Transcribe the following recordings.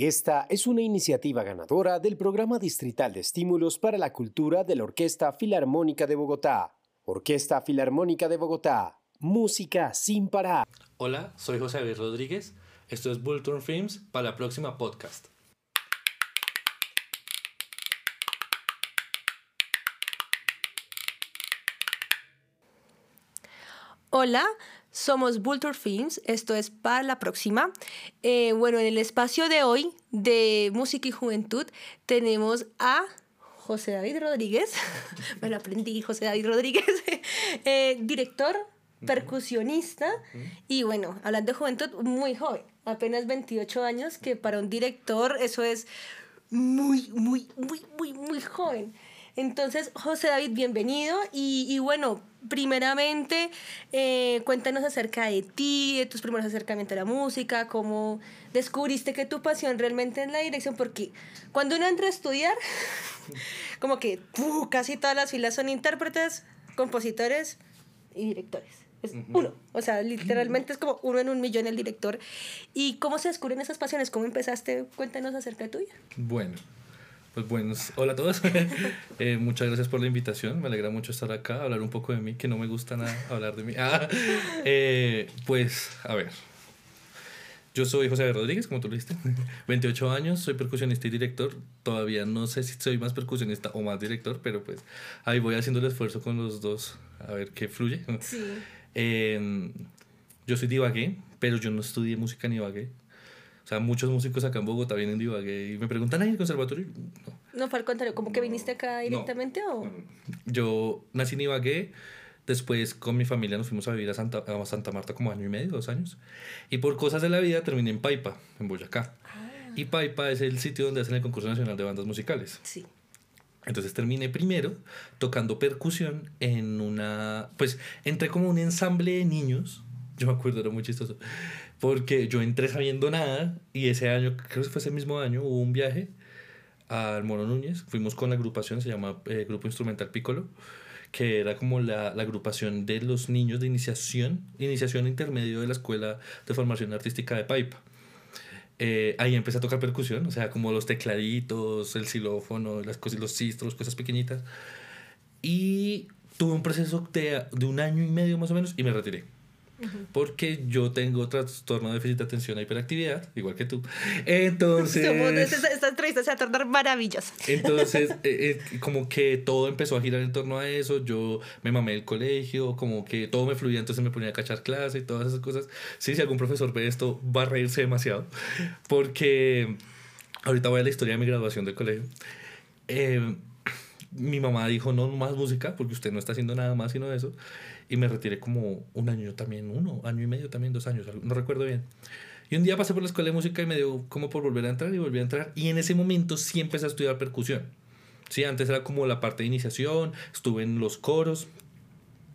Esta es una iniciativa ganadora del Programa Distrital de Estímulos para la Cultura de la Orquesta Filarmónica de Bogotá. Orquesta Filarmónica de Bogotá. Música sin parar. Hola, soy José David Rodríguez. Esto es Bullturn Films para la próxima podcast. Hola, somos Vulture Films, esto es para la próxima. Eh, bueno, en el espacio de hoy de Música y Juventud tenemos a José David Rodríguez, me lo aprendí, José David Rodríguez, eh, director, percusionista y bueno, hablando de juventud, muy joven, apenas 28 años, que para un director eso es muy, muy, muy, muy, muy joven. Entonces, José David, bienvenido. Y, y bueno, primeramente, eh, cuéntanos acerca de ti, de tus primeros acercamientos a la música, cómo descubriste que tu pasión realmente es la dirección, porque cuando uno entra a estudiar, como que casi todas las filas son intérpretes, compositores y directores. Es uno, o sea, literalmente es como uno en un millón el director. ¿Y cómo se descubren esas pasiones? ¿Cómo empezaste? Cuéntanos acerca de tuya. Bueno, pues buenos, hola a todos. Eh, muchas gracias por la invitación. Me alegra mucho estar acá, hablar un poco de mí, que no me gusta nada hablar de mí. Ah, eh, pues, a ver. Yo soy José Rodríguez, como tú lo dijiste. 28 años, soy percusionista y director. Todavía no sé si soy más percusionista o más director, pero pues ahí voy haciendo el esfuerzo con los dos a ver qué fluye. Sí. Em, yo soy divagué, pero yo no estudié música ni divagué. O sea, muchos músicos acá en Bogotá vienen de Ibagué y me preguntan, ¿hay el conservatorio? No. No, fue al contrario, ¿como que viniste acá directamente o...? Yo nací en Ibagué, después con mi familia nos fuimos a vivir a Santa, a Santa Marta como año y medio, dos años. Y por cosas de la vida terminé en Paipa, en Boyacá. Ah. Y Paipa es el sitio donde hacen el concurso nacional de bandas musicales. Sí. Entonces terminé primero tocando percusión en una... Pues entré como un ensamble de niños. Yo me acuerdo, era muy chistoso porque yo entré sabiendo nada y ese año, creo que fue ese mismo año, hubo un viaje al Mono Núñez. Fuimos con la agrupación, se llama eh, Grupo Instrumental Piccolo, que era como la, la, agrupación de los niños de iniciación, iniciación intermedio de la Escuela de Formación Artística de Paipa. Eh, ahí empecé a tocar percusión, o sea, como los tecladitos, el xilófono, las cosas, los cistros, cosas pequeñitas. Y tuve un proceso de, de un año y medio más o menos y me retiré porque yo tengo trastorno de déficit de atención e hiperactividad, igual que tú. Entonces... esta, entrevista se va a tornar maravillosa. Entonces, eh, eh, como que todo empezó a girar en torno a eso, yo me mamé el colegio, como que todo me fluía, entonces me ponía a cachar clase y todas esas cosas. Sí, si algún profesor ve esto, va a reírse demasiado, porque ahorita voy a la historia de mi graduación del colegio. Eh, mi mamá dijo, no más música, porque usted no está haciendo nada más sino eso. Y me retiré como un año también, uno, año y medio también, dos años, no recuerdo bien. Y un día pasé por la escuela de música y me dio como por volver a entrar y volví a entrar. Y en ese momento sí empecé a estudiar percusión. Sí, antes era como la parte de iniciación, estuve en los coros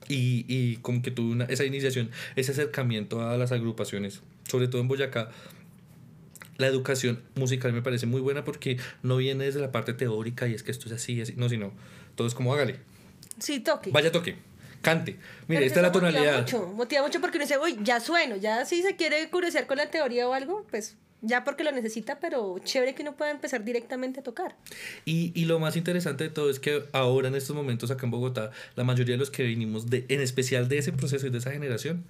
y, y como que tuve una, esa iniciación, ese acercamiento a las agrupaciones, sobre todo en Boyacá. La educación musical me parece muy buena porque no viene desde la parte teórica y es que esto es así, así no, sino todo es como hágale. Sí, toque. Vaya toque cante. Mire, esta es la tonalidad. Motiva mucho, motiva mucho porque uno dice, uy, ya sueno, ya si se quiere curiosear con la teoría o algo, pues ya porque lo necesita, pero chévere que uno pueda empezar directamente a tocar. Y, y, lo más interesante de todo es que ahora en estos momentos acá en Bogotá, la mayoría de los que vinimos, de, en especial de ese proceso y de esa generación,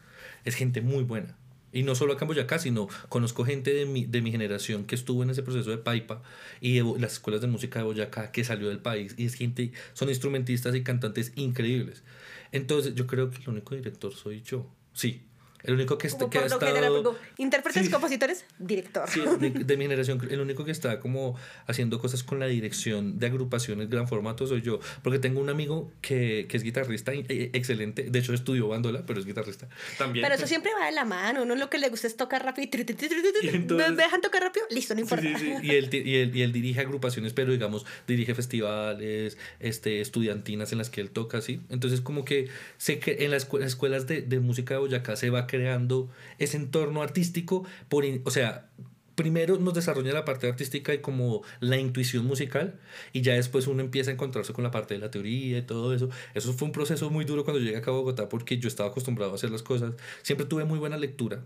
es gente muy buena. Y no solo acá en Boyacá, sino conozco gente de mi, de mi generación que estuvo en ese proceso de Paipa y de las escuelas de música de Boyacá que salió del país. Y es gente, son instrumentistas y cantantes increíbles. Entonces, yo creo que el único director soy yo. Sí, el único que, está, que ha estado... Intérpretes, compositores, director. Sí, de, mi generación, el único que está como haciendo cosas con la dirección de agrupaciones gran formato soy yo. Porque tengo un amigo que, que es guitarrista eh, excelente. De hecho, estudió bandola, pero es guitarrista también. Pero eso siempre va de la mano. Uno lo que le gusta es tocar rápido. ¿Me dejan tocar rápido? Listo, no importa. Y, él, y, él, y él dirige agrupaciones, pero digamos, dirige festivales, este, estudiantinas en las que él toca, ¿sí? Entonces, como que sé que en las escuelas de, de música de Boyacá se va creando ese entorno artístico, por, o sea, primero nos desarrolla la parte artística y como la intuición musical y ya después uno empieza a encontrarse con la parte de la teoría y todo eso. Eso fue un proceso muy duro cuando llegué acá a Bogotá porque yo estaba acostumbrado a hacer las cosas. Siempre tuve muy buena lectura,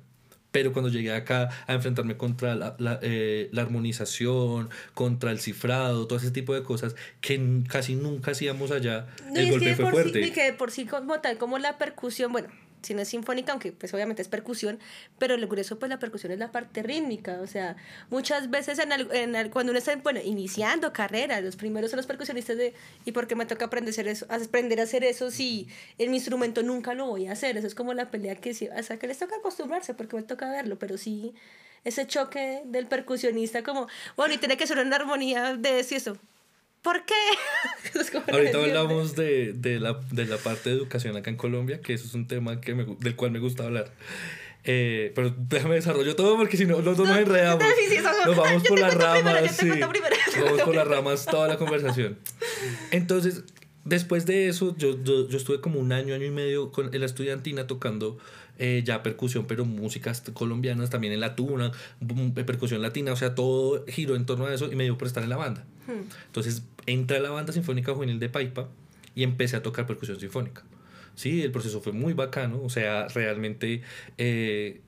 Pero cuando llegué acá a enfrentarme contra la, la, eh, la, armonización, contra el cifrado, todo ese tipo de cosas que casi nunca hacíamos allá, el golpe fue fuerte. Sí, y que por sí como tal, como la percusión, bueno, si no es sinfónica, aunque pues obviamente es percusión, pero lo curioso pues la percusión es la parte rítmica, o sea, muchas veces en, en cuando uno está, bueno, iniciando carrera, los primeros son los percusionistas de, ¿y por qué me toca aprender a hacer eso, aprender a hacer eso si en mi instrumento nunca lo voy a hacer? Eso es como la pelea que, o sea, que les toca acostumbrarse porque me toca verlo, pero sí ese choque del percusionista como, bueno, y tiene que ser una armonía de eso, ¿Por qué? Ahorita hablamos de, de, la, de, la, parte de educación acá en Colombia, que eso es un tema que me, del cual me gusta hablar. Eh, pero déjame desarrollo todo porque si no, los dos nos enredamos. nos vamos por las ramas. sí, vamos por las ramas toda la conversación. Entonces, después de eso, yo, yo, yo, estuve como un año, año y medio con, la estudiantina tocando eh, ya percusión, pero músicas colombianas, también en la tuna, percusión latina, o sea, todo giró en torno a eso y me dio por estar en la banda. Hmm. Entonces entré a la banda sinfónica juvenil de Paipa y empecé a tocar percusión sinfónica. Sí, el proceso fue muy bacano, o sea, realmente eh,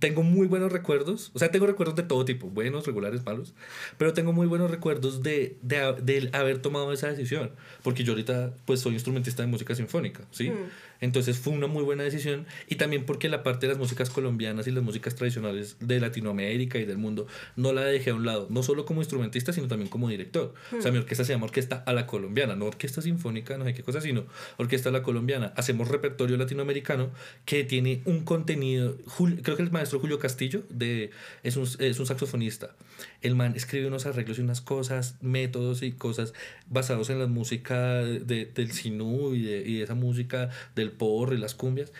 tengo muy buenos recuerdos, o sea, tengo recuerdos de todo tipo, buenos, regulares, malos, pero tengo muy buenos recuerdos de, de, de haber tomado esa decisión, porque yo ahorita pues soy instrumentista de música sinfónica, ¿sí? Hmm. Entonces fue una muy buena decisión y también porque la parte de las músicas colombianas y las músicas tradicionales de Latinoamérica y del mundo no la dejé a un lado, no solo como instrumentista, sino también como director. O sea, mi orquesta se llama Orquesta a la Colombiana, no orquesta sinfónica, no sé qué cosa, sino Orquesta a la Colombiana. Hacemos repertorio latinoamericano que tiene un contenido, creo que el maestro Julio Castillo de, es, un, es un saxofonista. El man escribe unos arreglos y unas cosas, métodos y cosas basados en la música de, del sinú y de, y esa música del porro y las cumbias,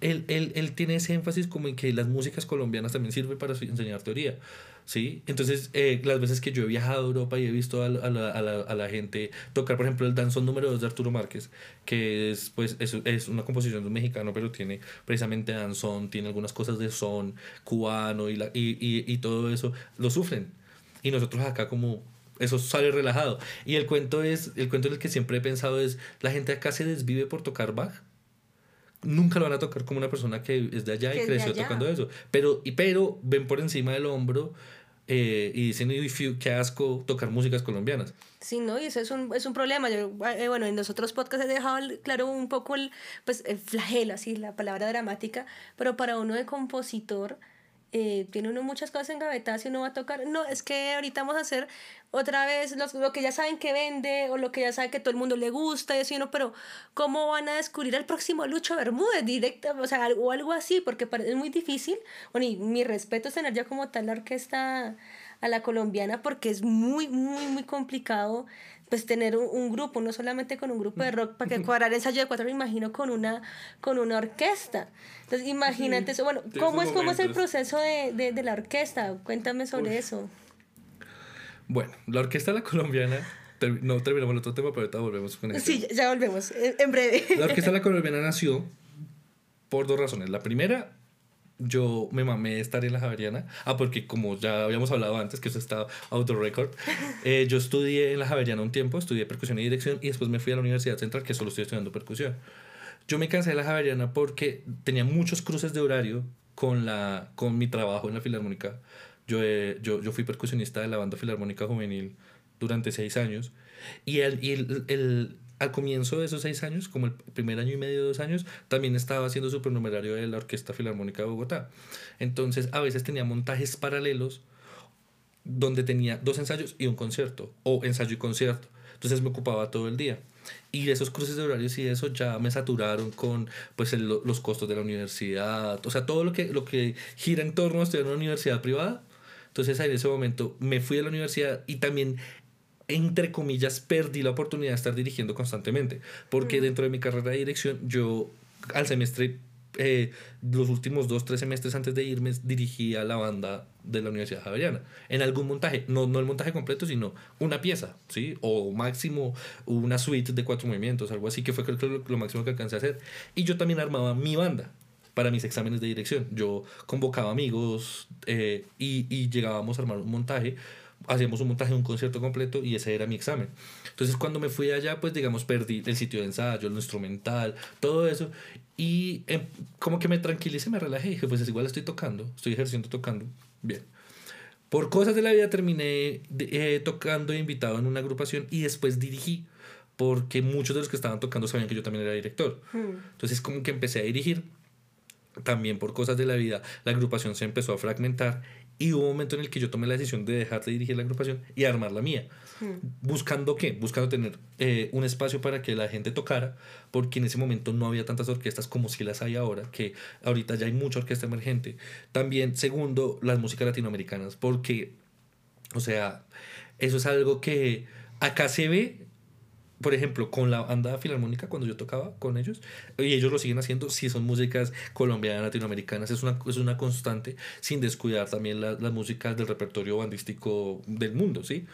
él, él, él, tiene ese énfasis como en que las músicas colombianas también sirven para enseñar teoría. ¿sí? Entonces, eh, las veces que yo he viajado a Europa y he visto a, la, a, la, a la, gente tocar, por ejemplo, el danzón número 2 de Arturo Márquez, que es, pues, es, es, una composición de un mexicano, pero tiene precisamente danzón, tiene algunas cosas de son cubano y, la, y, y, y todo eso, lo sufren. Y nosotros acá como eso sale relajado. Y el cuento es, el cuento en el que siempre he pensado es, la gente acá se desvive por tocar Bach. Nunca lo van a tocar como una persona que es de allá y creció tocando eso. Pero, y, pero ven por encima del hombro eh, y dicen, qué asco tocar músicas colombianas. Sí, ¿no? Y eso es un, es un problema. Yo, eh, bueno, en los otros podcasts he dejado claro un poco el, pues, el flagelo, así, la palabra dramática, pero para uno de compositor eh, tiene uno muchas cosas engavetadas y uno va a tocar. No, es que ahorita vamos a hacer otra vez los, lo que ya saben que vende o lo que ya saben que todo el mundo le gusta y así, ¿no? Pero ¿cómo van a descubrir el próximo Lucho Bermúdez directo? O sea, o algo así, porque es muy difícil. Bueno, y mi respeto es tener ya como tal la orquesta a la colombiana porque es muy, muy, muy complicado pues tener un, grupo, no solamente con un grupo de rock, para que cuadrar ensayo de cuatro, me imagino con una, con una orquesta. Entonces, imagínate eso. Bueno, ¿cómo es, ¿cómo es el proceso de, de, de la orquesta? Cuéntame sobre eso. Bueno, la orquesta la colombiana no terminamos el otro tema, pero ahorita volvemos con eso. Sí, ya volvemos, en breve. La Orquesta La Colombiana nació por dos razones. La primera, yo me mamé de estar en la Javeriana. Ah, porque como ya habíamos hablado antes, que eso está auto record, eh, yo estudié en la Javeriana un tiempo, estudié percusión y dirección y después me fui a la Universidad Central, que solo estoy estudiando percusión. Yo me cansé de la Javeriana porque tenía muchos cruces de horario con, la, con mi trabajo en la Filarmónica. Yo, yo, yo fui percusionista de la banda Filarmónica Juvenil durante seis años y el, y el, el al comienzo de esos seis años, como el primer año y medio, dos años, también estaba haciendo supernumerario de la Orquesta Filarmónica de Bogotá. Entonces, a veces tenía montajes paralelos donde tenía dos ensayos y un concierto, o ensayo y concierto. Entonces me ocupaba todo el día. Y esos cruces de horarios y eso ya me saturaron con pues los costos de la universidad, o sea, todo lo que, lo que gira en torno a estudiar en una universidad privada. Entonces en ese momento me fui a la universidad y también entre comillas, perdí la oportunidad de estar dirigiendo constantemente, porque dentro de mi carrera de dirección, yo al semestre, eh, los últimos dos, tres semestres antes de irme, dirigía la banda de la Universidad Javeriana, en algún montaje, no, no el montaje completo, sino una pieza, ¿sí? O máximo una suite de cuatro movimientos, algo así, que fue creo, lo máximo que alcancé a hacer. Y yo también armaba mi banda. para mis exámenes de dirección. Yo convocaba amigos eh, y, y llegábamos a armar un montaje hacíamos un montaje de un concierto completo y ese era mi examen. Entonces cuando me fui allá, pues digamos, perdí el sitio de ensayo, el instrumental, todo eso. Y em, como que me tranquilicé, me relajé y dije, pues es igual estoy tocando, estoy ejerciendo tocando. Bien. Por cosas de la vida terminé eh, tocando invitado en una agrupación y después dirigí porque muchos de los que estaban tocando sabían que yo también era director. Hmm. Entonces como que empecé a dirigir también por cosas de la vida, la agrupación se empezó a fragmentar y hubo un momento en el que yo tomé la decisión de dejar de dirigir la agrupación y armar la mía. Hmm. ¿Buscando qué? Buscando tener eh, un espacio para que la gente tocara, porque en ese momento no había tantas orquestas como si las hay ahora, que ahorita ya hay mucha orquesta emergente. También, segundo, las músicas latinoamericanas, porque, o sea, eso es algo que acá se ve por ejemplo, con la banda filarmónica, cuando yo tocaba con ellos, y ellos lo siguen haciendo, si son músicas colombianas, latinoamericanas, es una, es una constante, sin descuidar también las músicas del repertorio bandístico del mundo, ¿sí?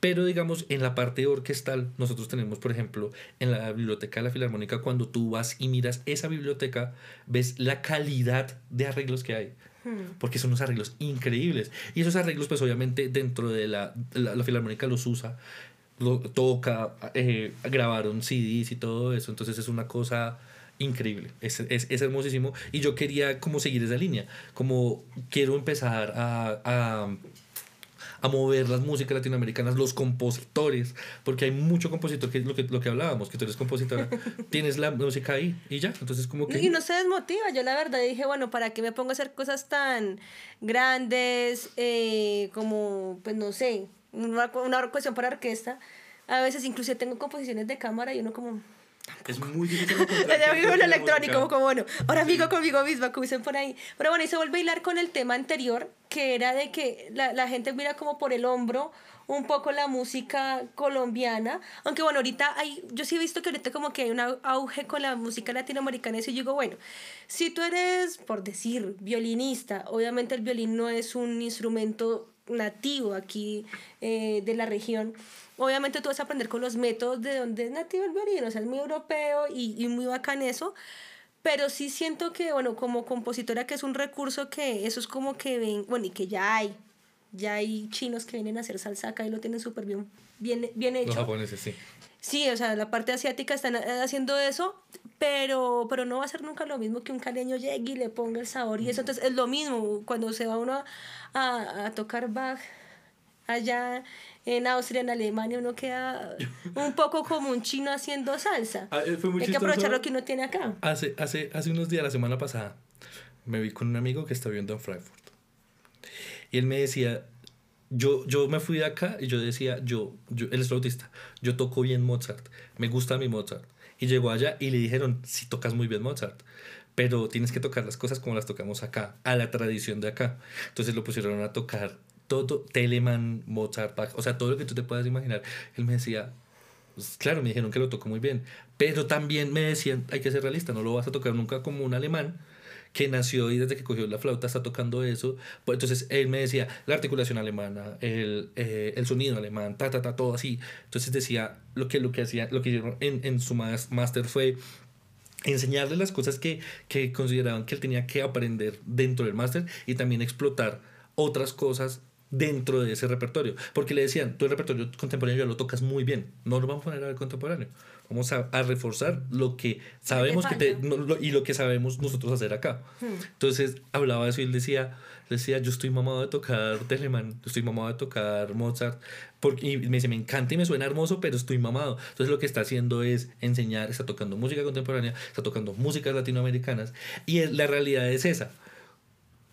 Pero digamos, en la parte orquestal, nosotros tenemos, por ejemplo, en la biblioteca de la Filarmónica, cuando tú vas y miras esa biblioteca, ves la calidad de arreglos que hay. Hmm. Porque son unos arreglos increíbles. Y esos arreglos, pues obviamente, dentro de la, la, la Filarmónica los usa lo toca, eh, grabaron CDs y todo eso, entonces es una cosa increíble, es, es, es, hermosísimo. Y yo quería como seguir esa línea, como quiero empezar a, a, a mover las músicas latinoamericanas, los compositores, porque hay mucho compositor, que es lo que, lo que hablábamos, que tú eres compositora, tienes la música ahí y ya, entonces como que... Y no se desmotiva, yo la verdad dije, bueno, ¿para qué me pongo a hacer cosas tan grandes eh, como, pues no sé, una, una cuestión para orquesta. A veces incluso tengo composiciones de cámara y uno como... Es muy difícil encontrar. electrónico, como, bueno, ahora amigo conmigo misma, como dicen por ahí. Pero bueno, y se vuelve a hilar con el tema anterior, que era de que la, la gente mira como por el hombro un poco la música colombiana. Aunque bueno, ahorita hay, yo sí he visto que ahorita como que hay un auge con la música latinoamericana. Y yo digo, bueno, si tú eres, por decir, violinista, obviamente el violín no es un instrumento nativo aquí eh, de la región, obviamente tú vas a aprender con los métodos de donde es nativo el violín, o sea, es muy europeo y, y muy bacán eso, pero sí siento que, bueno, como compositora que es un recurso que eso es como que ven, bueno, y que ya hay, ya hay chinos que vienen a hacer salsa acá y lo tienen súper bien, bien, bien hecho. Los japoneses, sí. Sí, o sea, la parte asiática están haciendo eso, pero, pero no va a ser nunca lo mismo que un caleño llegue y le ponga el sabor y eso. Entonces es lo mismo cuando se va uno a, a tocar Bach allá en Austria, en Alemania, uno queda un poco como un chino haciendo salsa. Ah, eh, Hay que aprovechar lo que uno tiene acá. Hace, hace, hace unos días, la semana pasada, me vi con un amigo que está viviendo en Frankfurt. Y él me decía, yo, yo me fui de acá y yo decía, yo, yo, él es flautista, yo toco bien Mozart, me gusta mi Mozart. Y llegó allá y le dijeron, si tocas muy bien Mozart, pero tienes que tocar las cosas como las tocamos acá, a la tradición de acá. Entonces lo pusieron a tocar todo, Telemann, Mozart, Bach, o sea, todo lo que tú te puedas imaginar. Él me decía, pues, claro, me dijeron que lo tocó muy bien, pero también me decían, hay que ser realista, no lo vas a tocar nunca como un alemán que nació y desde que cogió la flauta está tocando eso. Pues entonces él me decía la articulación alemana, el, eh, el sonido alemán, ta, ta, ta, todo así. Entonces decía lo que, lo que hacía, lo que hicieron en, en su máster fue enseñarle las cosas que, que consideraban que él tenía que aprender dentro del máster y también explotar otras cosas dentro de ese repertorio. Porque le decían, tu repertorio contemporáneo ya lo tocas muy bien, no lo vamos a poner a ver contemporáneo. Vamos a, a reforzar lo que sabemos que te, y lo que sabemos nosotros hacer acá. Hmm. Entonces hablaba de eso y él decía, decía, yo estoy mamado de tocar Telemann, yo estoy mamado de tocar Mozart, porque, y me dice, me encanta y me suena hermoso, pero estoy mamado. Entonces lo que está haciendo es enseñar, está tocando música contemporánea, está tocando músicas latinoamericanas, y la realidad es esa.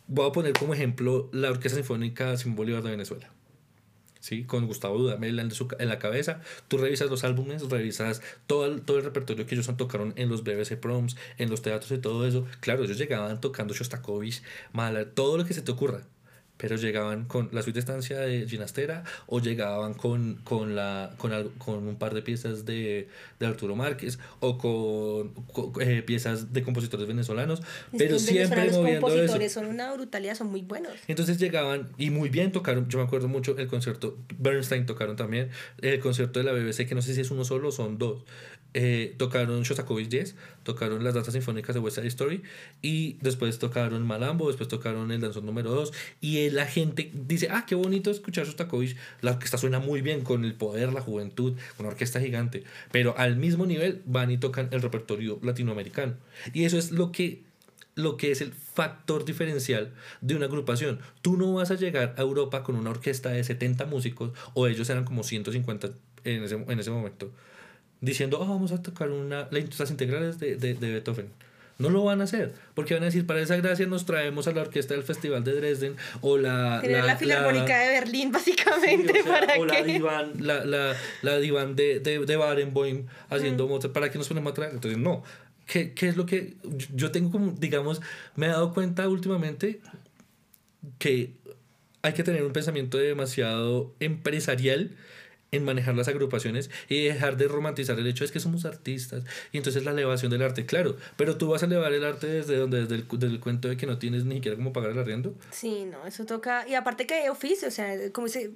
Voy a poner como ejemplo la Orquesta Sinfónica Simón Bolívar de Venezuela. ¿Sí? Con Gustavo Dudamel en, en la cabeza. Tú revisas los álbumes, revisas todo el, todo el repertorio que ellos tocaron en los BBC Proms, en los teatros y todo eso. Claro, ellos llegaban tocando Shostakovich, Mahler, todo lo que se te ocurra pero llegaban con la suite de estancia de Ginastera o llegaban con, con, la, con, con un par de piezas de, de Arturo Márquez o con, eh, piezas de compositores venezolanos, pero siempre moviendo Los compositores son una brutalidad, son muy buenos. Entonces llegaban y muy bien tocaron, yo me acuerdo mucho el concierto, Bernstein tocaron también, el concierto de la BBC, que no sé si es uno solo o son dos, eh, tocaron Shostakovich 10, tocaron las danzas sinfónicas de West Side Story y después tocaron Malambo, después tocaron el danzón número 2 y la gente dice, ah, qué bonito escuchar Shostakovich, la orquesta suena muy bien con el poder, la juventud, una orquesta gigante, pero al mismo nivel van y tocan el repertorio latinoamericano y eso es lo que lo que es el factor diferencial de una agrupación. Tú no vas a llegar a Europa con una orquesta de 70 músicos, o ellos eran como 150 en ese, en ese momento, diciendo, oh, vamos a tocar una, las integrales de, de, de, Beethoven. No lo van a hacer, porque van a decir, para esa gracia nos traemos a la orquesta del Festival de Dresden o la... la, la Filarmónica de Berlín, básicamente, sí, o sea, para o la que... divan, la, la, la divan de, de, de Barenboim haciendo Mozart, ¿para qué nos ponemos a traer? Entonces, no. ¿Qué, ¿Qué es lo que yo tengo como, digamos, me he dado cuenta últimamente que hay que tener un pensamiento demasiado empresarial en manejar las agrupaciones y dejar de romantizar el hecho es que somos artistas y entonces la elevación del arte, claro, pero tú vas a elevar el arte desde donde desde el, cuento de que no tienes ni siquiera cómo pagar el arriendo. Sí, no, eso toca, y aparte que hay oficio, o sea, como se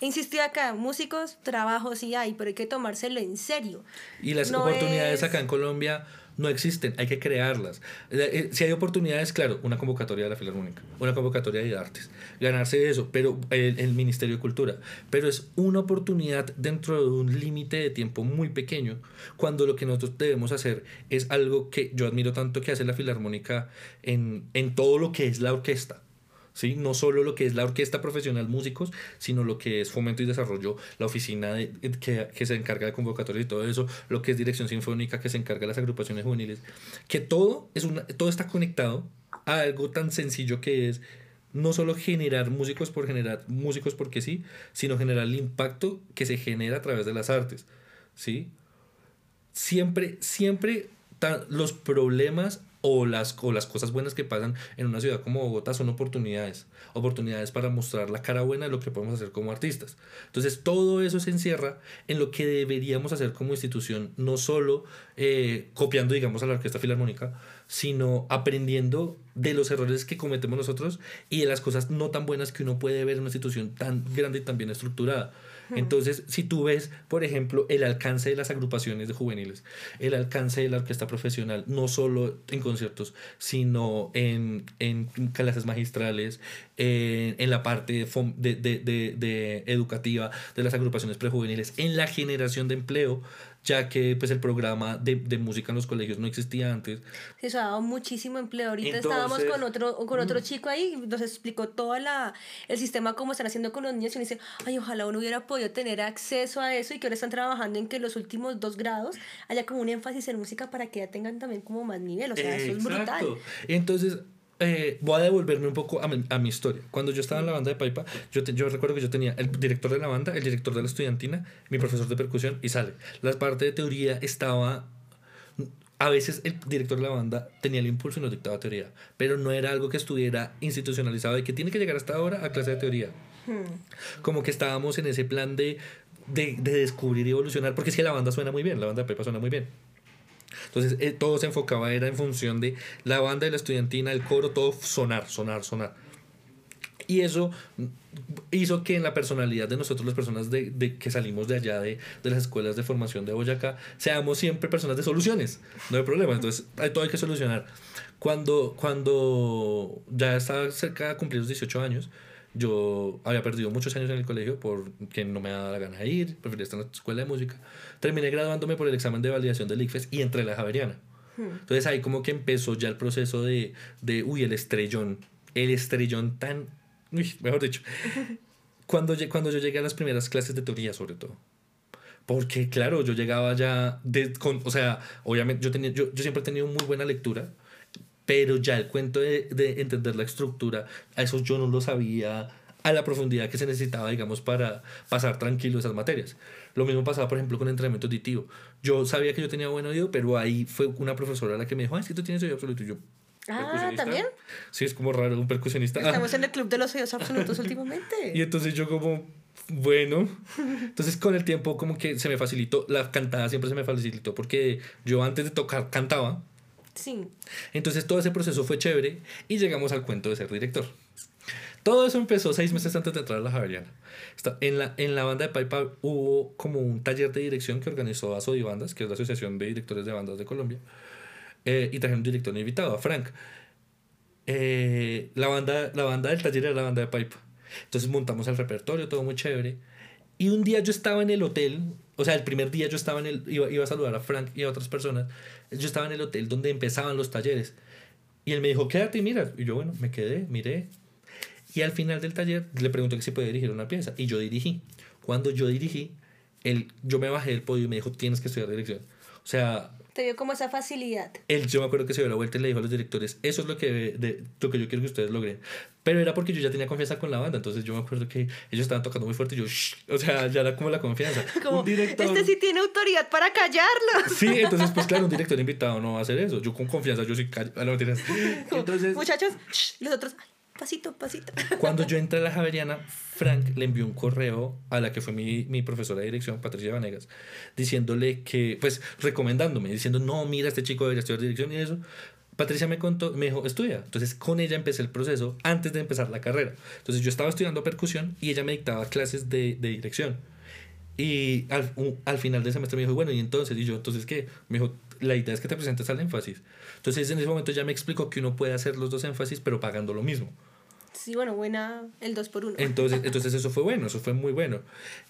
insistí acá, músicos, trabajos sí hay, pero hay que tomárselo en serio. Y las No oportunidades es- acá en Colombia no existen, hay que crearlas. Eh, eh, Si hay oportunidades, claro, una convocatoria de la Filarmónica, una convocatoria de artes, ganarse eso, pero el, Ministerio de Cultura, pero es una oportunidad dentro de un límite de tiempo muy pequeño, cuando lo que nosotros debemos hacer es algo que yo admiro tanto que hace la Filarmónica en, en todo lo que es la orquesta. ¿Sí? No solo lo que es la orquesta profesional músicos, sino lo que es fomento y desarrollo, la oficina de, que, que se encarga de convocatorias y todo eso, lo que es dirección sinfónica que se encarga de las agrupaciones juveniles, que todo, es una, todo está conectado a algo tan sencillo que es no solo generar músicos por generar músicos porque sí, sino generar el impacto que se genera a través de las artes, ¿sí? Siempre, siempre los problemas o las, o las cosas buenas que pasan en una ciudad como Bogotá son oportunidades, oportunidades para mostrar la cara buena de lo que podemos hacer como artistas. Entonces todo eso se encierra en lo que deberíamos hacer como institución, no solo eh, copiando, digamos, a la Orquesta Filarmónica, sino aprendiendo de los errores que cometemos nosotros y de las cosas no tan buenas que uno puede ver en una institución tan grande y tan bien estructurada. Entonces, si tú ves, por ejemplo, el alcance de las agrupaciones de juveniles, el alcance de la orquesta profesional, no solo en conciertos, sino en, en clases magistrales, en, en la parte de, de- de educativa de las agrupaciones prejuveniles, en la generación de empleo, ya que pues, el programa de, de música en los colegios no existía antes. Sí, Eso ha dado muchísimo empleo. Ahorita Entonces, estábamos con otro, con otro chico ahí, nos explicó todo la, el sistema, cómo están haciendo con los niños, y uno dice, ay, ojalá uno hubiera podido tener acceso a eso y que ahora están trabajando en que los últimos dos grados haya como un énfasis en música para que ya tengan también como más nivel. O sea, eso es brutal. Exacto. Entonces, eh, voy a devolverme un poco a mi, a mi historia. Cuando yo estaba en la banda de Paipa, yo, te- yo recuerdo que yo tenía el director de la banda, el director de la estudiantina, mi profesor de percusión y sale. La parte de teoría estaba... A veces el director de la banda tenía el impulso y nos dictaba teoría, pero no era algo que estuviera institucionalizado de que tiene que llegar hasta ahora a clase de teoría. Como que estábamos en ese plan de, de, de descubrir y evolucionar, porque es que la banda suena muy bien, la banda de Paipa suena muy bien. Entonces eh, todo se enfocaba era en función de la banda de la estudiantina, el coro, todo sonar, sonar, sonar. Y eso hizo que en la personalidad de nosotros, las personas de, que salimos de allá, de, de las escuelas de formación de Boyacá, seamos siempre personas de soluciones, no hay problema. Entonces, hay, todo hay que solucionar. Cuando, cuando ya estaba cerca de cumplir los 18 años, yo había perdido muchos años en el colegio porque no me daba la gana de ir, prefería estar en la escuela de música. Terminé graduándome por el examen de validación del ICFES y entré a la Javeriana. Entonces ahí como que empezó ya el proceso de, de uy, el estrellón, el estrellón tan, uy, mejor dicho, cuando, cuando yo llegué a las primeras clases de teoría sobre todo. Porque claro, yo llegaba ya, de, con, o sea, obviamente yo, tenía, yo, yo siempre he tenido muy buena lectura, pero ya el cuento de, de entender la estructura, a eso yo no lo sabía a la profundidad que se necesitaba, digamos, para pasar tranquilo esas materias. Lo mismo pasaba, por ejemplo, con entrenamiento auditivo. Yo sabía que yo tenía buen oído, pero ahí fue una profesora la que me dijo, ah, es que tú tienes oído absoluto. Y yo, Ah. ¿también? Sí, es como raro, un percusionista. Estamos en el club de los oídos absolutos últimamente. Y entonces yo como, bueno, entonces con el tiempo como que se me facilitó, la cantada siempre se me facilitó porque yo antes de tocar cantaba, Sí. entonces todo ese proceso fue chévere y llegamos al cuento de ser director. Todo eso empezó seis meses antes de entrar a la Javeriana. En la, en la banda de Paipa hubo como un taller de dirección que organizó ASODI Bandas, que es la Asociación de Directores de Bandas de Colombia. eh, y trajeron un director invitado, a Frank. Eh, la, banda, la banda del taller era la banda de Paipa. Entonces montamos el repertorio, todo muy chévere. Y un día yo estaba en el hotel, o sea, el primer día yo estaba en el, iba, iba a saludar a Frank y a otras personas. Yo estaba en el hotel donde empezaban los talleres. Y él me dijo, quédate y mira. Y yo, bueno, me quedé, miré. Y al final del taller le pregunté que si podía dirigir una pieza. Y yo dirigí. Cuando yo dirigí, él, yo me bajé del podio y me dijo, tienes que estudiar dirección. O sea, Te dio como esa facilidad. él, yo me acuerdo que se dio la vuelta y le dijo a los directores, eso es lo que, de, lo que yo quiero que ustedes logren. Pero era porque yo ya tenía confianza con la banda, entonces yo me acuerdo que ellos estaban tocando muy fuerte y yo, "Shh", o sea, ya era como la confianza. Como, un director... este sí tiene autoridad para callarlo. Sí, entonces pues claro, un director invitado no va a hacer eso. Yo con confianza, yo sí callo. Ah, no. Entonces, Muchachos, shh, los otros, ay, pasito, pasito. cuando yo entré a la Javeriana, Frank le envió un correo a la que fue mi, mi profesora de dirección, Patricia Vanegas, diciéndole que, pues, recomendándome, diciendo, no, mira, este chico debería estudiar dirección y eso. Patricia me contó, me dijo, estudia. Entonces, con ella empecé el proceso antes de empezar la carrera. Entonces, yo estaba estudiando percusión y ella me dictaba clases de, de dirección. Y al, un- al final del semestre me dijo, bueno, ¿y entonces? Y yo, ¿entonces qué? Me dijo, la idea es que te presentes al énfasis. Entonces, en ese momento ya me explicó que uno puede hacer los dos énfasis, pero pagando lo mismo. Sí, bueno, buena el 2 por 1 Entonces, entonces eso fue bueno, eso fue muy bueno.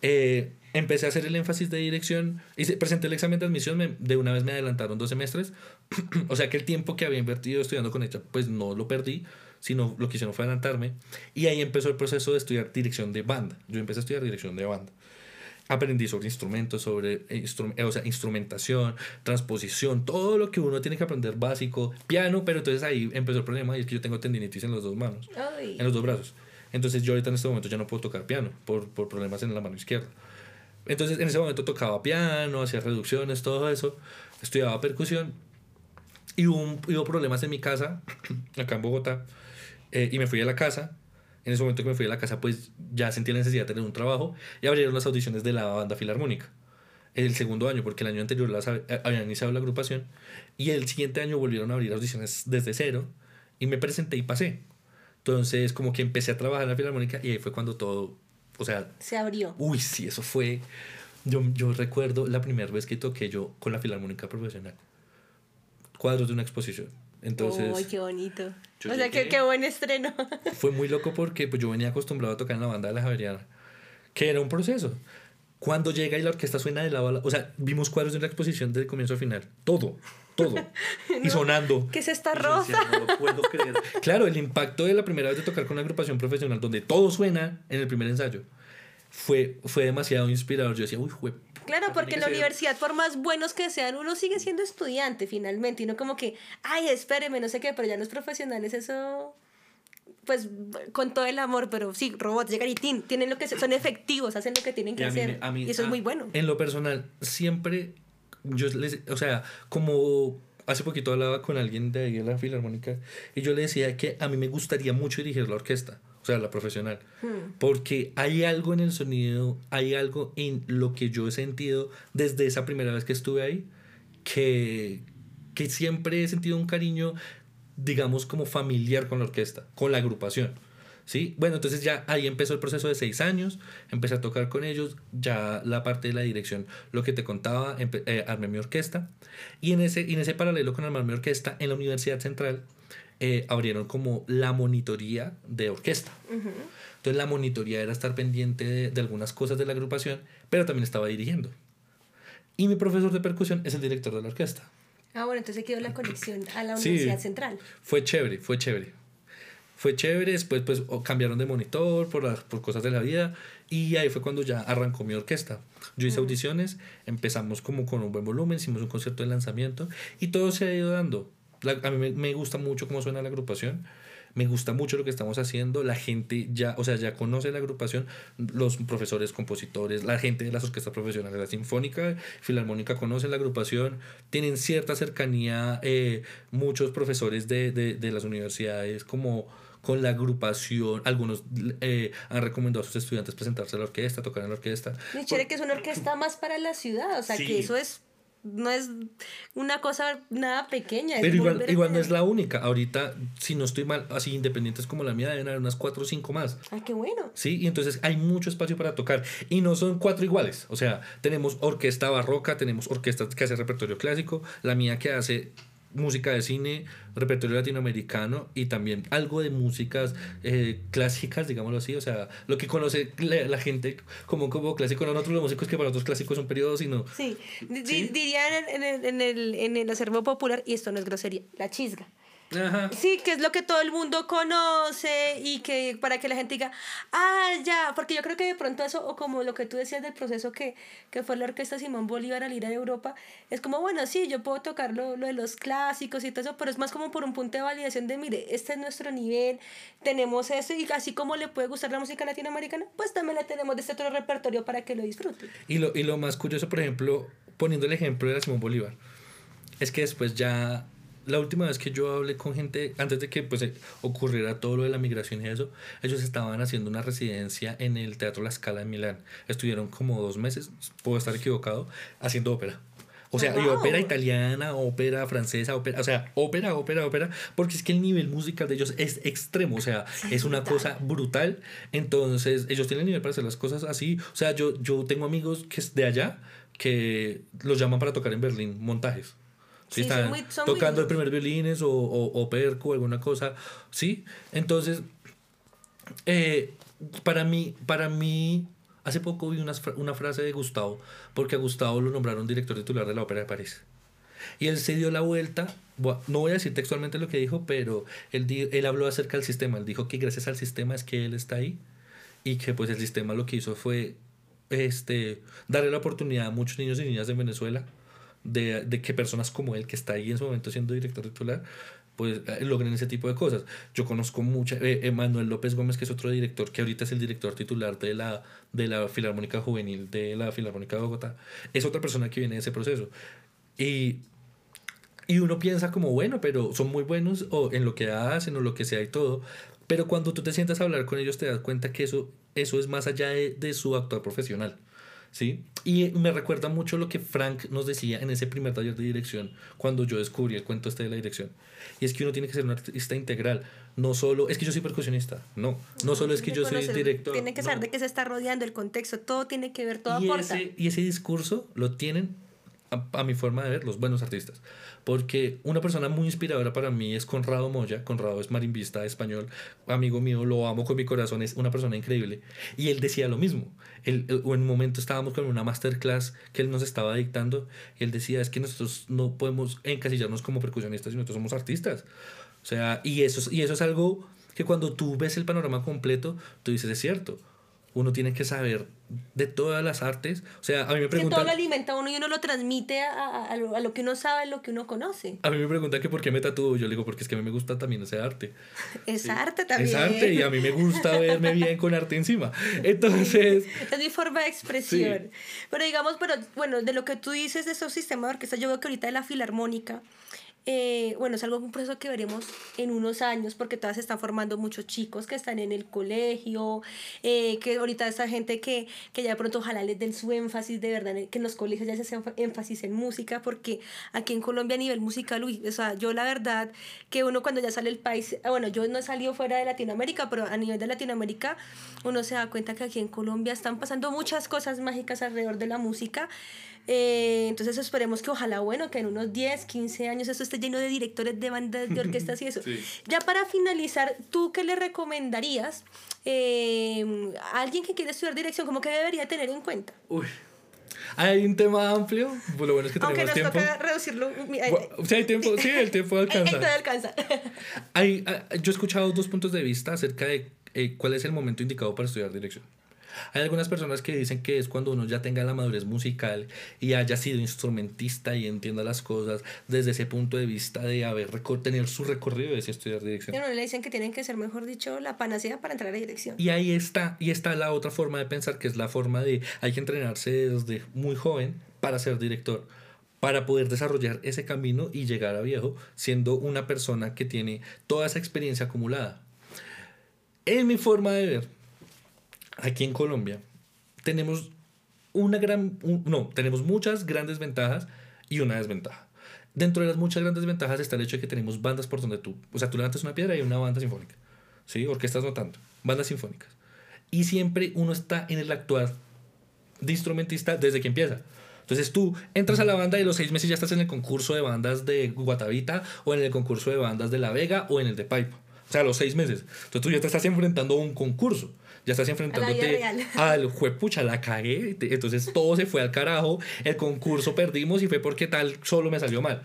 Eh, empecé a hacer el énfasis de dirección, hice, presenté el examen de admisión, me- de una vez me adelantaron dos semestres, o sea que el tiempo que había invertido estudiando con ella, pues no lo perdí, sino lo que hice no fue adelantarme, y ahí empezó el proceso de estudiar dirección de banda. Yo empecé a estudiar dirección de banda. Aprendí sobre instrumentos, sobre eh, instru- eh, o sea, instrumentación, transposición, todo lo que uno tiene que aprender básico, piano, pero entonces ahí empezó el problema y es que yo tengo tendinitis en las dos manos Ay. en los dos brazos. Entonces yo ahorita en este momento ya no puedo tocar piano por, por problemas en la mano izquierda. Entonces en ese momento tocaba piano, hacía reducciones, todo eso, estudiaba percusión y hubo, un- hubo problemas en mi casa, acá en Bogotá, eh, y me fui a la casa. En ese momento que me fui a la casa, pues ya sentí la necesidad de tener un trabajo y abrieron las audiciones de la banda filarmónica. El segundo año, porque el año anterior las eh, habían iniciado la agrupación y el siguiente año volvieron a abrir audiciones desde cero y me presenté y pasé. Entonces, como que empecé a trabajar en la filarmónica y ahí fue cuando todo, o sea, Se abrió. uy, sí, eso fue. Yo, yo recuerdo la primera vez que toqué yo con la filarmónica profesional. Cuadros de una exposición. Entonces, Ay, qué bonito. Yo O sea, qué, qué buen estreno. fue muy loco porque pues, yo venía acostumbrado a tocar en la banda de la Javeriana, que era un proceso. Cuando llega y la orquesta suena de la bala, o sea, vimos cuadros de una exposición desde comienzo a final, todo, todo, y sonando. ¿Qué es esta decía, rosa? no lo puedo creer. Claro, el impacto de la primera vez de tocar con una agrupación profesional donde todo suena en el primer ensayo fue, fue demasiado inspirador. Yo decía, uy, jue- Claro, porque en la universidad, por más buenos que sean, uno sigue siendo estudiante finalmente. Y no como que, ay, espéreme, no sé qué, pero ya los profesionales, eso. Pues con todo el amor, pero sí, robots llegan y tin, tienen lo que son efectivos, hacen lo que tienen que Y a mí hacer. me- a mí- y eso es a- muy bueno. En lo personal, siempre, yo les, o sea, como hace poquito hablaba con alguien de ahí de la filarmónica y yo le decía que a mí me gustaría mucho dirigir la orquesta, sea, la profesional, Hmm. porque hay algo en el sonido, hay algo en lo que yo he sentido desde esa primera vez que estuve ahí, que, que siempre he sentido un cariño, digamos, como familiar con la orquesta, con la agrupación. ¿Sí? Bueno, entonces ya ahí empezó el proceso de seis años, empecé a tocar con ellos, ya la parte de la dirección, lo que te contaba, eh, armé mi orquesta y en ese, y en ese paralelo con armar mi orquesta, en la Universidad Central eh, abrieron como la monitoría de orquesta. Entonces la monitoría era estar pendiente de, de algunas cosas de la agrupación, pero también estaba dirigiendo. Y mi profesor de percusión es el director de la orquesta. Ah, bueno, entonces quedó la conexión a la Sí. Universidad Central. Fue chévere, fue chévere. Fue chévere, después pues cambiaron de monitor por, las- por cosas de la vida y ahí fue cuando ya arrancó mi orquesta. Yo hice audiciones, empezamos como con un buen volumen, hicimos un concierto de lanzamiento y todo se ha ido dando. La- a mí me, gusta mucho cómo suena la agrupación, me gusta mucho lo que estamos haciendo, la gente ya, o sea, ya conoce la agrupación, los profesores, compositores, la gente de las orquestas profesionales, la sinfónica, filarmónica conocen la agrupación, tienen cierta cercanía eh, muchos profesores de, de, de las universidades como con la agrupación, algunos eh, han recomendado a sus estudiantes presentarse a la orquesta, tocar en la orquesta. Y chévere que es una orquesta más para la ciudad, o sea Sí. que eso es no es una cosa nada pequeña. es Pero igual, igual no es la única. Ahorita, si no estoy mal, así independientes como la mía, deben haber unas cuatro o cinco más. Ah, qué bueno. ¿Sí? Y entonces hay mucho espacio para tocar. Y no son cuatro iguales. O sea, tenemos orquesta barroca, tenemos orquesta que hace repertorio clásico, la mía que hace música de cine, repertorio latinoamericano y también algo de músicas eh, clásicas, digámoslo así. O sea, lo que conoce la, la gente como, como clásico, no nosotros los músicos que para nosotros clásicos son periodos, sino... Sí, Sí. dirían en el, en, el, en el acervo popular, y esto no es grosería, la chisga. Ajá. Sí, que es lo que todo el mundo conoce y que para que la gente diga, ah, ya, porque yo creo que de pronto eso, o como lo que tú decías del proceso que, que fue la orquesta Simón Bolívar al ir a Europa, es como, bueno, sí, yo puedo tocar lo, lo de los clásicos y todo eso, pero es más como por un punto de validación de, mire, este es nuestro nivel, tenemos esto, y así como le puede gustar la música latinoamericana, pues también le tenemos de este otro repertorio para que lo disfruten. Y lo, y lo más curioso, por ejemplo, poniendo el ejemplo de la Simón Bolívar, es que después ya, la última vez que yo hablé con gente, antes de que pues, ocurriera todo lo de la migración y eso, ellos estaban haciendo una residencia en el Teatro La Scala en Milán. Estuvieron como dos meses, puedo estar equivocado, haciendo ópera. O sea, Wow. ópera italiana, ópera francesa, ópera, o sea, ópera, ópera, ópera, porque es que el nivel musical de ellos es extremo, o sea, es una brutal. cosa brutal. Entonces, ellos tienen nivel para hacer las cosas así. O sea, yo, yo tengo amigos que es de allá que los llaman para tocar en Berlín montajes. Sí, son están muy- son muy tocando el primer violines o, o, o perco, alguna cosa. Sí, entonces, eh, para mí, para mí, hace poco vi una, una frase de Gustavo, porque a Gustavo lo nombraron director titular de la Ópera de París. Y él se dio la vuelta, no voy a decir textualmente lo que dijo, pero él, él habló acerca del sistema, él dijo que gracias al sistema es que él está ahí y que pues el sistema lo que hizo fue este, darle la oportunidad a muchos niños y niñas de Venezuela de, de que personas como él, que está ahí en su momento siendo director titular, pues eh, logren ese tipo de cosas. Yo conozco mucha, eh, Emanuel López Gómez, que es otro director, que ahorita es el director titular de la, de la Filarmónica Juvenil de la Filarmónica de Bogotá, es otra persona que viene de ese proceso. Y, y uno piensa como, bueno, pero son muy buenos o en lo que hacen o lo que sea y todo. Pero cuando tú te sientas a hablar con ellos te das cuenta que eso, eso es más allá de, de su actuar profesional. ¿Sí? Y me recuerda mucho lo que Frank nos decía en ese primer taller de dirección cuando yo descubrí el cuento este de la dirección. Y es que uno tiene que ser un artista integral. No solo, es que yo soy percusionista. No, no solo es que yo soy director. Tiene que saber no. de qué se está rodeando, el contexto, todo tiene que ver, todo y aporta. ese, y ese discurso lo tienen, a, a mi forma de ver, los buenos artistas. Porque una persona muy inspiradora para mí es Conrado Moya. Conrado es marimbista español, amigo mío, lo amo con mi corazón, es una persona increíble. Y él decía lo mismo. Él, él- en un momento estábamos con una masterclass que él nos estaba dictando y él decía, es que nosotros no podemos encasillarnos como percusionistas, sino nosotros somos artistas. O sea, y eso, es- y eso es algo que cuando tú ves el panorama completo, tú dices, es cierto. Uno tiene que saber de todas las artes. O sea, a mí me que todo preguntan... lo alimenta a uno y uno lo transmite a, a- a lo, a lo que uno sabe, a lo que uno conoce. A mí me preguntan que por qué me tatúo. Yo le digo, porque es que a mí me gusta también ese arte. Es arte también. Es arte y a mí me gusta verme bien con arte encima. Entonces, Es mi forma de expresión. Pero digamos, pero bueno, de lo que tú dices de esos sistemas de orquesta, yo veo que ahorita de la filarmónica, eh, bueno, es algo, que veremos en unos años, porque todavía se están formando muchos chicos que están en el colegio, eh, que ahorita esta gente que, que ya de pronto ojalá les den su énfasis de verdad, que en los colegios ya se hace énfa- énfasis en música, porque aquí en Colombia a nivel musical, uy, o sea, yo la verdad que uno cuando ya sale el país, ah, bueno, yo no he salido fuera de Latinoamérica, pero a nivel de Latinoamérica uno se da cuenta que aquí en Colombia están pasando muchas cosas mágicas alrededor de la música. Eh, entonces esperemos que ojalá, bueno, que en unos 10, 15 años esto esté lleno de directores de bandas, de orquestas y eso. Sí. Ya para finalizar, ¿tú qué le recomendarías eh, a alguien que quiere estudiar dirección? ¿Cómo que debería tener en cuenta? uy. Hay un tema amplio. Pues lo bueno es que Aunque tenemos nos tiempo. toca reducirlo. Bueno, si hay tiempo, sí, el tiempo alcanza. todavía alcanza. Hay, ah, yo he escuchado dos puntos de vista acerca de eh, cuál es el momento indicado para estudiar dirección. Hay algunas personas que dicen que es cuando uno ya tenga la madurez musical y haya sido instrumentista y entienda las cosas desde ese punto de vista de haber tener su recorrido de estudiar dirección. Ya no le dicen que tienen que ser, mejor dicho, la panacea para entrar a dirección. Y ahí está, y está la otra forma de pensar, que es la forma de hay que entrenarse desde muy joven para ser director, para poder desarrollar ese camino y llegar a viejo siendo una persona que tiene toda esa experiencia acumulada. En mi forma de ver, aquí en Colombia, tenemos una gran, no, tenemos muchas grandes ventajas y una desventaja. Dentro de las muchas grandes ventajas está el hecho de que tenemos bandas por donde tú, o sea, tú levantas una piedra y hay una banda sinfónica, ¿sí? Orquestas no tanto, bandas sinfónicas. Y siempre uno está en el actuar de instrumentista desde que empieza. Entonces tú entras a la banda y los seis meses ya estás en el concurso de bandas de Guatavita o en el concurso de bandas de La Vega o en el de Paipa. O sea, los seis meses. Entonces tú ya te estás enfrentando a un concurso. Ya estás enfrentándote al juepucha, la cagué. Entonces todo se fue al carajo. El concurso perdimos y fue porque tal solo me salió mal.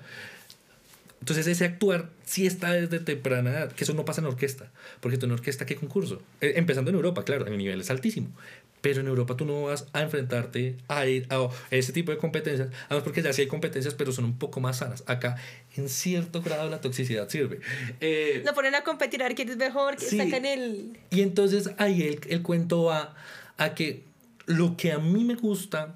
Entonces ese actuar sí está desde temprana edad, que eso no pasa en orquesta, porque tú en orquesta, ¿qué concurso? Eh, empezando en Europa, claro, el nivel es altísimo, pero en Europa tú no vas a enfrentarte a, ir a ese tipo de competencias, además porque ya sí hay competencias, pero son un poco más sanas. Acá, en cierto grado, la toxicidad sirve. Eh, ponen a competir a ver quién es mejor, que sacan el... Y entonces ahí el, el cuento va a que lo que a mí me gusta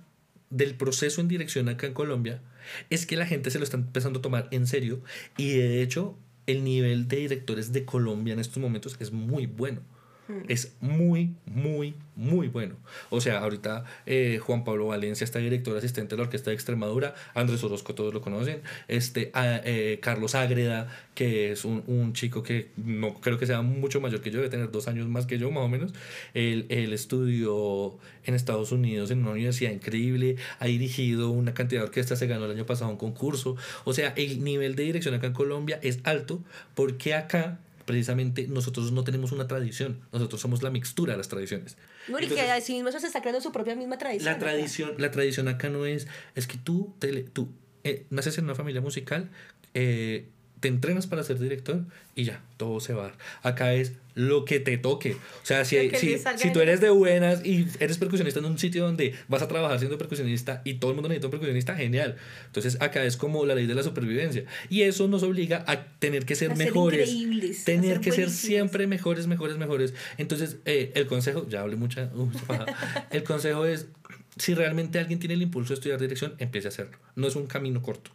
del proceso en dirección acá en Colombia es que la gente se lo está empezando a tomar en serio y de hecho el nivel de directores de Colombia en estos momentos es muy bueno. Mm. Es muy, muy, muy bueno. O sea, ahorita eh, Juan Pablo Valencia está director asistente de la Orquesta de Extremadura, Andrés Orozco, todos lo conocen, este, eh, Carlos Ágreda, que es un, un, chico que no creo que sea mucho mayor que yo, debe tener dos años más que yo, más o menos. Él, él estudió en Estados Unidos en una universidad increíble, ha dirigido una cantidad de orquestas, se ganó el año pasado un concurso. O sea, el nivel de dirección acá en Colombia es alto porque acá precisamente nosotros no tenemos una tradición, nosotros somos la mixtura de las tradiciones. y que así mismo se está creando su propia misma tradición. La tradición, la tradición acá no es, es que tú, te, tú eh, naces en una familia musical, eh, te entrenas para ser director y ya, todo se va Acá es lo que te toque. O sea, si, si, si, tú eres de buenas y eres percusionista en un sitio donde vas a trabajar siendo percusionista y todo el mundo necesita un percusionista, genial. Entonces acá es como la ley de la supervivencia. Y eso nos obliga a tener que ser mejores. tener que ser siempre mejores, mejores, mejores. Entonces, eh, el consejo, ya hablé mucha, uh, el consejo es, si realmente alguien tiene el impulso de estudiar dirección, empiece a hacerlo. No es un camino corto.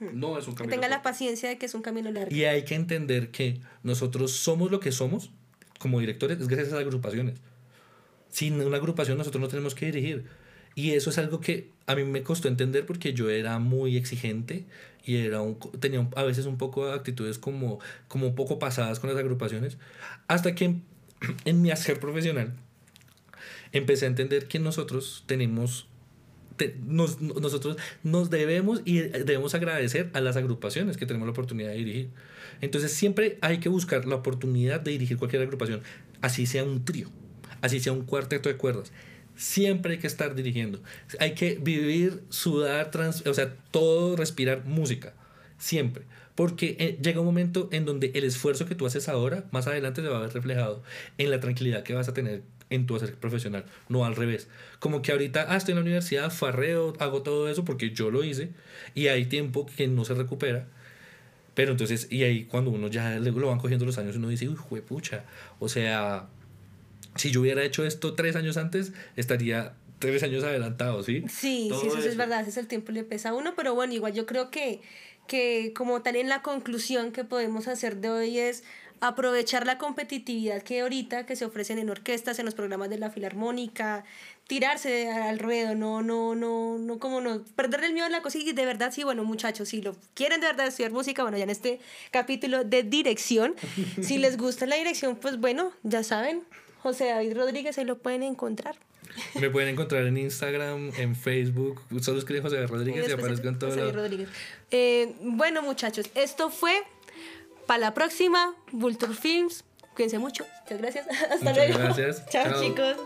No es un camino. Que tenga la paciencia de que es un camino largo. Y hay que entender que nosotros somos lo que somos como directores es gracias a las agrupaciones. Sin una agrupación nosotros no tenemos que dirigir. Y eso es algo que a mí me costó entender porque yo era muy exigente y era un, tenía a veces un poco de actitudes como, como un poco pasadas con las agrupaciones. Hasta que en mi hacer profesional empecé a entender que nosotros tenemos nos, nosotros nos debemos y debemos agradecer a las agrupaciones que tenemos la oportunidad de dirigir. Entonces siempre hay que buscar la oportunidad de dirigir cualquier agrupación, así sea un trío, así sea un cuarteto de cuerdas. Siempre hay que estar dirigiendo. Hay que vivir, sudar, trans, o sea, todo respirar música. Siempre. Porque eh, llega un momento en donde el esfuerzo que tú haces ahora, más adelante se va a ver reflejado en la tranquilidad que vas a tener en tu hacer profesional, no al revés. Como que ahorita, ah, estoy en la universidad, farreo, hago todo eso porque yo lo hice y hay tiempo que no se recupera. Pero entonces, y ahí cuando uno ya lo van cogiendo los años, uno dice, uy, pucha, o sea, si yo hubiera hecho esto tres años antes, estaría tres años adelantado, ¿sí? Sí, sí, eso, es verdad, ese es el tiempo le pesa a uno, pero bueno, igual yo creo que, que como tal en la conclusión que podemos hacer de hoy es aprovechar la competitividad que ahorita que se ofrecen en orquestas, en los programas de la filarmónica, tirarse al ruedo, no, no, no, no, como no, perder el miedo en la cosa. Y de verdad, sí, bueno, muchachos, si lo quieren de verdad estudiar música, bueno, ya en este capítulo de dirección, si les gusta la dirección, pues bueno, ya saben, José David Rodríguez, ahí lo pueden encontrar. Me pueden encontrar en Instagram, en Facebook, solo escriben José Rodríguez y aparezco en todo eh, bueno, muchachos, esto fue para la próxima, Vulture Films. Cuídense mucho. Muchas gracias. Hasta luego. Gracias. Chao, chicos.